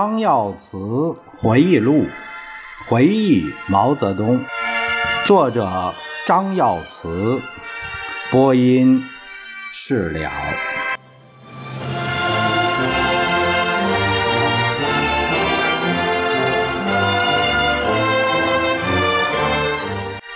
张耀祠回忆录，回忆毛泽东。作者张耀祠，播音释了。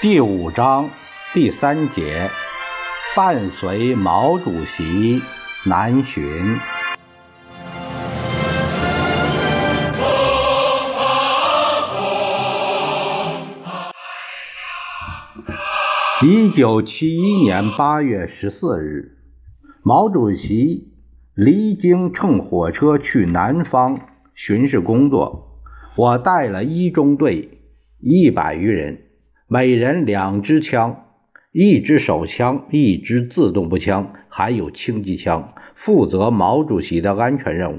第五章第三节，伴随毛主席南巡。一九七一年八月十四日，毛主席离京乘火车去南方巡视工作。我带了一中队一百余人，每人两支枪，一支手枪，一支自动步枪，还有轻机枪，负责毛主席的安全任务。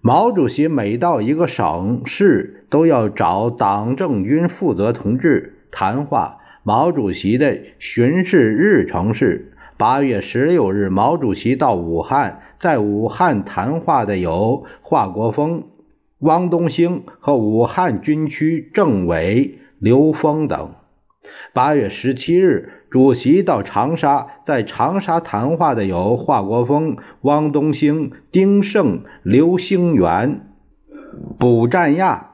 毛主席每到一个省市，都要找党政军负责同志谈话。毛主席的巡视日程是：八月十六日，毛主席到武汉，在武汉谈话的有华国锋、汪东兴和武汉军区政委刘峰等。八月十七日，主席到长沙，在长沙谈话的有华国锋、汪东兴、丁盛、刘兴元、卜占亚。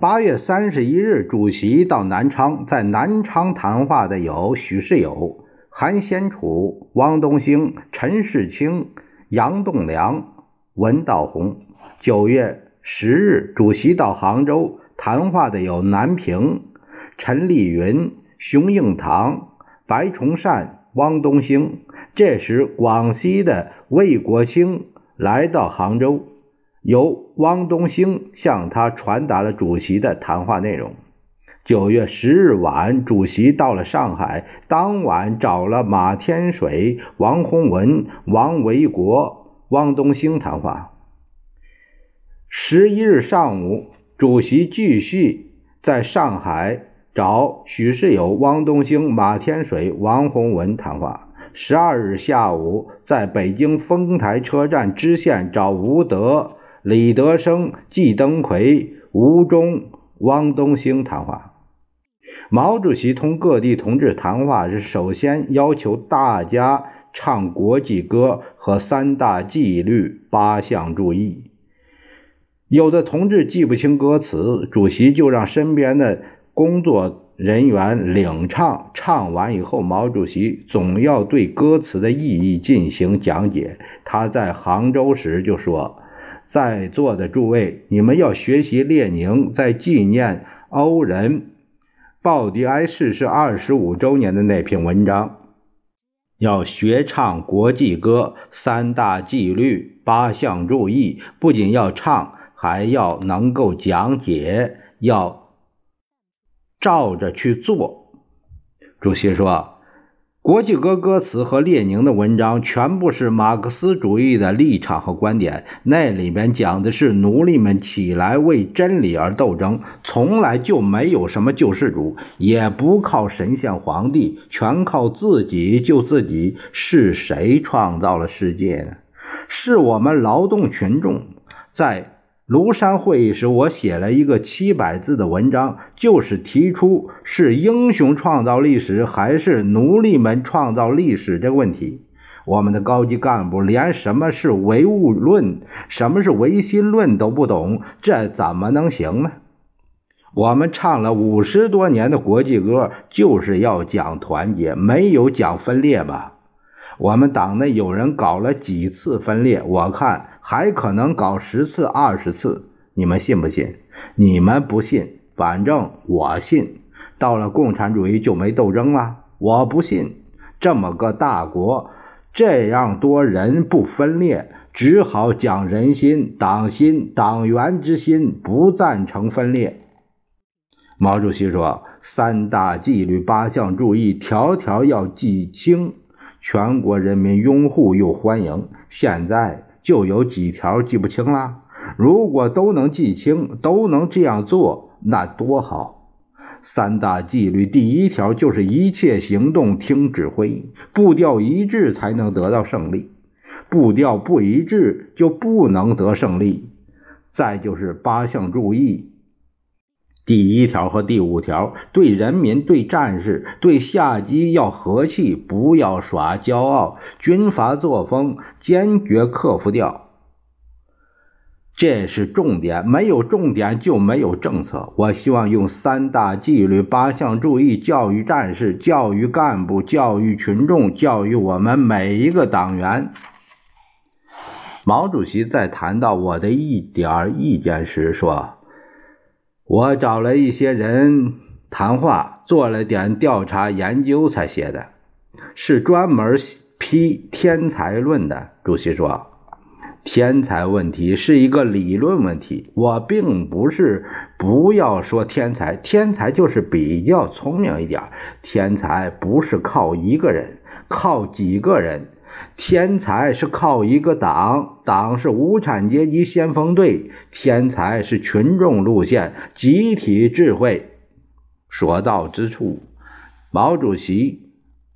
八月三十一日，主席到南昌，在南昌谈话的有许世友、韩先楚、汪东兴、陈世清、杨栋梁、文道洪。九月十日，主席到杭州谈话的有南平、陈丽云、熊应堂、白崇善、汪东兴。这时，广西的魏国清来到杭州。由汪东兴向他传达了主席的谈话内容。九月十日晚，主席到了上海，当晚找了马天水、王洪文、王维国、汪东兴谈话。十一日上午，主席继续在上海找许世友、汪东兴、马天水、王洪文谈话。十二日下午，在北京丰台车站支线找吴德。李德生、季登奎、吴忠、汪东兴谈话。毛主席同各地同志谈话是首先要求大家唱国际歌和三大纪律八项注意。有的同志记不清歌词，主席就让身边的工作人员领唱。唱完以后，毛主席总要对歌词的意义进行讲解。他在杭州时就说。在座的诸位，你们要学习列宁在纪念欧仁·鲍迪埃逝世二十五周年的那篇文章，要学唱国际歌，三大纪律，八项注意。不仅要唱，还要能够讲解，要照着去做。主席说。国际歌歌词和列宁的文章全部是马克思主义的立场和观点，那里面讲的是奴隶们起来为真理而斗争，从来就没有什么救世主，也不靠神仙皇帝，全靠自己救自己。是谁创造了世界呢？是我们劳动群众在。庐山会议时，我写了一个七百字的文章，就是提出是英雄创造历史还是奴隶们创造历史这个问题。我们的高级干部连什么是唯物论、什么是唯心论都不懂，这怎么能行呢？我们唱了五十多年的国际歌，就是要讲团结，没有讲分裂吧？我们党内有人搞了几次分裂，我看还可能搞十次、二十次，你们信不信？你们不信，反正我信。到了共产主义就没斗争了，我不信。这么个大国，这样多人不分裂，只好讲人心、党心、党员之心，不赞成分裂。毛主席说：“三大纪律、八项注意，条条要记清。”全国人民拥护又欢迎，现在就有几条记不清了。如果都能记清，都能这样做，那多好！三大纪律第一条就是一切行动听指挥，步调一致才能得到胜利，步调不一致就不能得胜利。再就是八项注意。第一条和第五条，对人民、对战士、对下级要和气，不要耍骄傲，军阀作风坚决克服掉。这是重点，没有重点就没有政策。我希望用三大纪律、八项注意教育战士、教育干部、教育群众、教育我们每一个党员。毛主席在谈到我的一点意见时说：“我找了一些人谈话，做了点调查研究才写的，是专门批天才论的。”主席说。天才问题是一个理论问题，我并不是不要说天才，天才就是比较聪明一点。天才不是靠一个人，靠几个人，天才是靠一个党，党是无产阶级先锋队，天才是群众路线，集体智慧。所到之处，毛主席。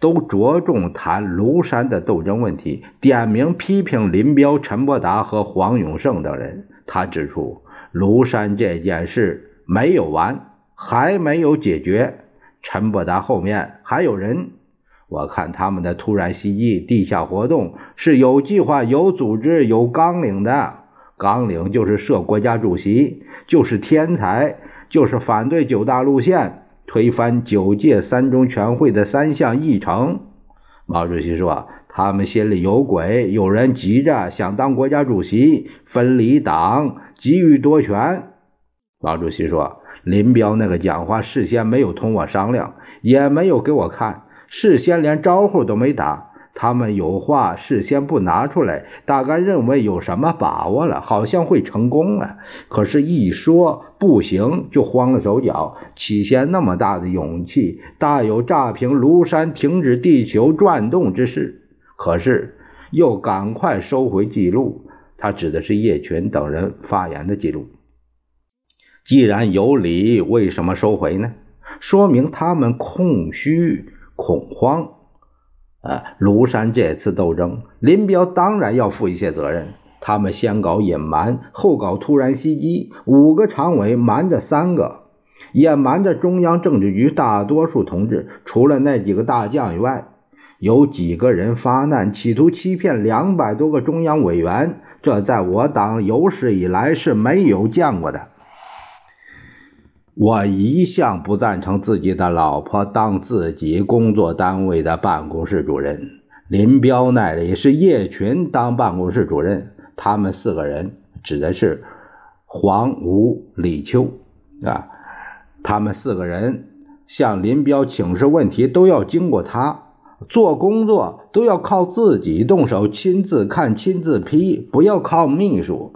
都着重谈庐山的斗争问题，点名批评林彪、陈伯达和黄永胜等人。他指出，庐山这件事没有完，还没有解决。陈伯达后面还有人，我看他们的突然袭击、地下活动是有计划、有组织、有纲领的。纲领就是设国家主席，就是天才，就是反对九大路线。推翻九届三中全会的三项议程，毛主席说：“他们心里有鬼，有人急着想当国家主席，分离党，急于夺权。”毛主席说：“林彪那个讲话事先没有同我商量，也没有给我看，事先连招呼都没打。”他们有话事先不拿出来，大概认为有什么把握了，好像会成功了。可是，一说不行，就慌了手脚。起先那么大的勇气，大有炸平庐山、停止地球转动之势。可是，又赶快收回记录。他指的是叶群等人发言的记录。既然有理，为什么收回呢？说明他们空虚、恐慌。呃，庐山这次斗争，林彪当然要负一些责任。他们先搞隐瞒，后搞突然袭击，五个常委瞒着三个，也瞒着中央政治局大多数同志。除了那几个大将以外，有几个人发难，企图欺骗两百多个中央委员，这在我党有史以来是没有见过的。我一向不赞成自己的老婆当自己工作单位的办公室主任。林彪那里是叶群当办公室主任，他们四个人指的是黄、吴、李、秋啊。他们四个人向林彪请示问题都要经过他，做工作都要靠自己动手，亲自看、亲自批，不要靠秘书。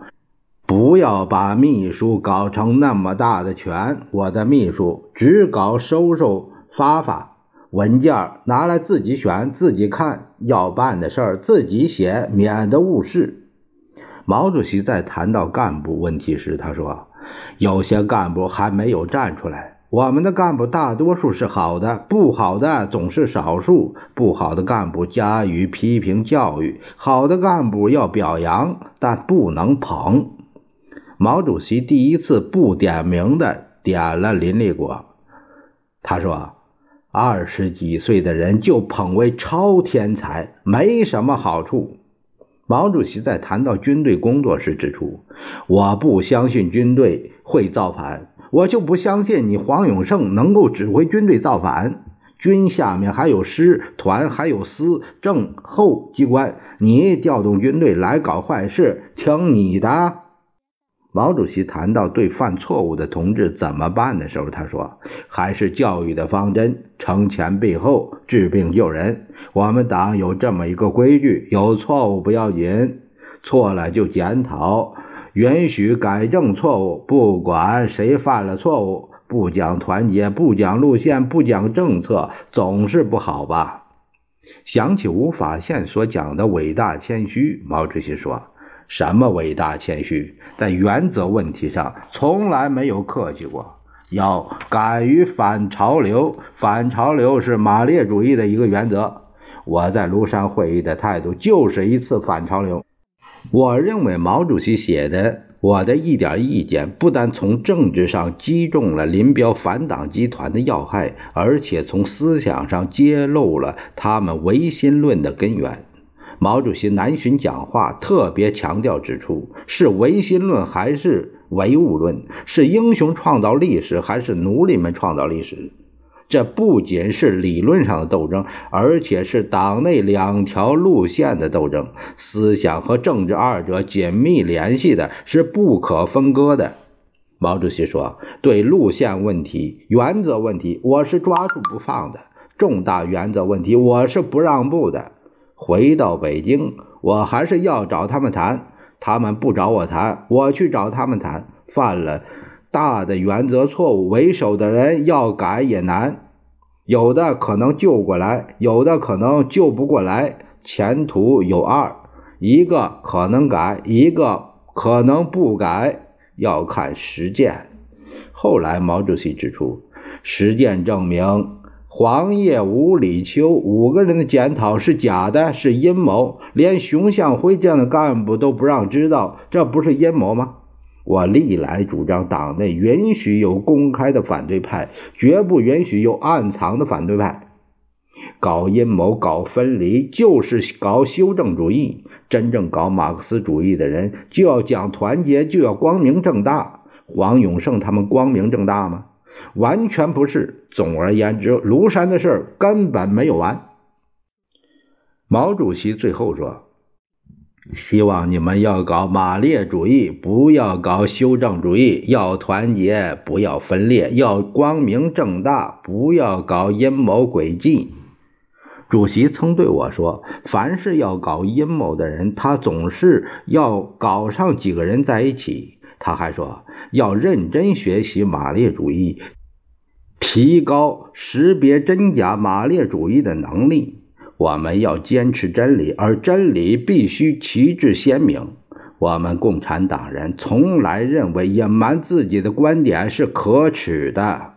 不要把秘书搞成那么大的权，我的秘书只搞收收发发文件，拿来自己选自己看，要办的事儿自己写，免得误事。毛主席在谈到干部问题时，他说：“有些干部还没有站出来。我们的干部大多数是好的，不好的总是少数。不好的干部加以批评教育，好的干部要表扬，但不能捧。”毛主席第一次不点名的点了林立果，他说：“二十几岁的人就捧为超天才，没什么好处。”毛主席在谈到军队工作时指出：“我不相信军队会造反，我就不相信你黄永胜能够指挥军队造反。军下面还有师、团，还有司、政、后机关，你调动军队来搞坏事，听你的。”毛主席谈到对犯错误的同志怎么办的时候，他说：“还是教育的方针，惩前毖后，治病救人。我们党有这么一个规矩：有错误不要紧，错了就检讨，允许改正错误。不管谁犯了错误，不讲团结，不讲路线，不讲政策，总是不好吧？”想起吴法宪所讲的伟大谦虚，毛主席说。什么伟大谦虚，在原则问题上从来没有客气过。要敢于反潮流，反潮流是马列主义的一个原则。我在庐山会议的态度就是一次反潮流。我认为毛主席写的我的一点意见不但从政治上击中了林彪反党集团的要害，而且从思想上揭露了他们唯心论的根源。毛主席南巡讲话特别强调指出：是唯心论还是唯物论？是英雄创造历史还是奴隶们创造历史？这不仅是理论上的斗争，而且是党内两条路线的斗争。思想和政治二者紧密联系的，是不可分割的。毛主席说：“对路线问题、原则问题，我是抓住不放的；重大原则问题，我是不让步的。回到北京，我还是要找他们谈。他们不找我谈，我去找他们谈。犯了。”大的原则错误为首的人要改也难，有的可能救过来，有的可能救不过来。前途有二，一个可能改，一个可能不改，要看实践。后来毛主席指出，实践证明黄叶吴李秋五个人的检讨是假的，是阴谋，连熊向晖这样的干部都不让知道，这不是阴谋吗？我历来主张，党内允许有公开的反对派，绝不允许有暗藏的反对派。搞阴谋、搞分离，就是搞修正主义。真正搞马克思主义的人，就要讲团结，就要光明正大。黄永胜他们光明正大吗？完全不是。总而言之，庐山的事儿根本没有完。毛主席最后说。希望你们要搞马列主义，不要搞修正主义；要团结，不要分裂；要光明正大，不要搞阴谋诡计。主席曾对我说：“凡是要搞阴谋的人，他总是要搞上几个人在一起。”他还说：“要认真学习马列主义，提高识别真假马列主义的能力。”我们要坚持真理，而真理必须旗帜鲜明。我们共产党人从来认为隐瞒自己的观点是可耻的。